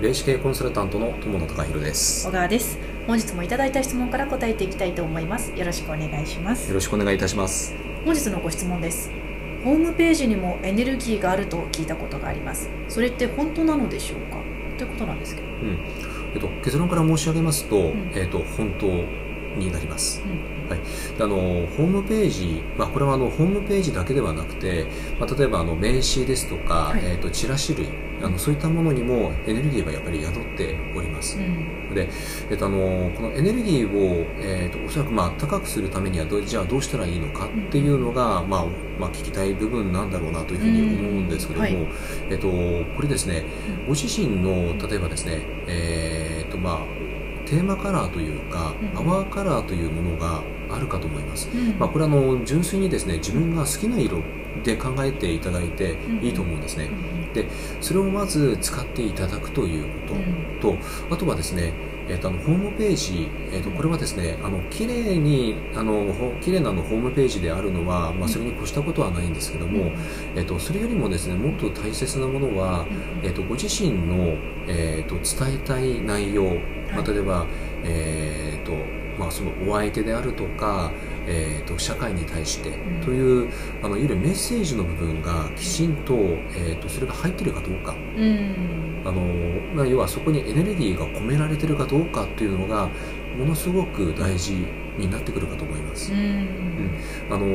霊視系コンサルタントの友野隆弘です。小川です。本日もいただいた質問から答えていきたいと思います。よろしくお願いします。よろしくお願いいたします。本日のご質問です。ホームページにもエネルギーがあると聞いたことがあります。それって本当なのでしょうか？ということなんですけど、うん。えっと、結論から申し上げますと,、ん。えっと本当になります。うんはい、であのホームページ、まあ、これはあのホームページだけではなくて、まあ、例えばあの名刺ですとか、はい。えー、とチラシ類あのそういったものにもエネルギーがやっぱり宿っております、うん。で、えっと、あのこのエネルギーを、えっと、おそらくまあ高くするためにはどじゃあどうしたらいいのかっていうのが、まあまあ、聞きたい部分なんだろうなというふうに思うんですけども、うんはい。えっと、これですねご自身の例えばですね、えっとまあ、テーマカラーというか、うんパワーカラーというものがあるかと思います、うん。まあ、これはあの純粋にですね自分が好きな色で考えていただいていいと思うんですね、うん。でそれをまず使っていただくということ、うん。とあとはですね、えー、とあのホームページ、えー、とこれはですねあの綺麗にあのほ綺麗なのホームページであるのは、まあ、それに越したことはないんですけども、えー、とそれよりもですねもっと大切なものは、えー、とご自身の、えー、と伝えたい内容、まあ、例えば、えーとまあ、そのお相手であるとか、えー、と社会に対してんという、あのいわゆるメッセージの部分がきちんと,、えー、とそれが入っているかどうか。うんあのまあ、要はそこにエネルギーが込められてるかどうかっていうのがものすごく大事になってくるかと思いますう。んあの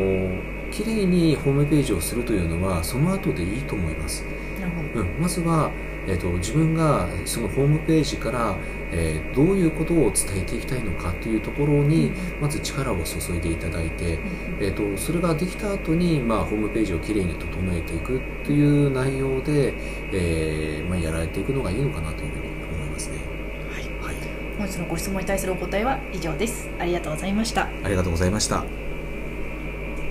綺麗にホームページをするというのはその後でいいと思います。なるほどうん、まずは、えー、と自分がそのホームページから、えーどういうことを伝えていきたいのかというところにまず力を注いでいただいて、えー、とそれができた後にまあ、ホームページをきれいに整えていくという内容で、えーまあ、やられていくのがいいのかなというふうに思いますね。はい。はい、本日のご質問に対するお答えは以上です。ありがとうございました。ありがとうございました。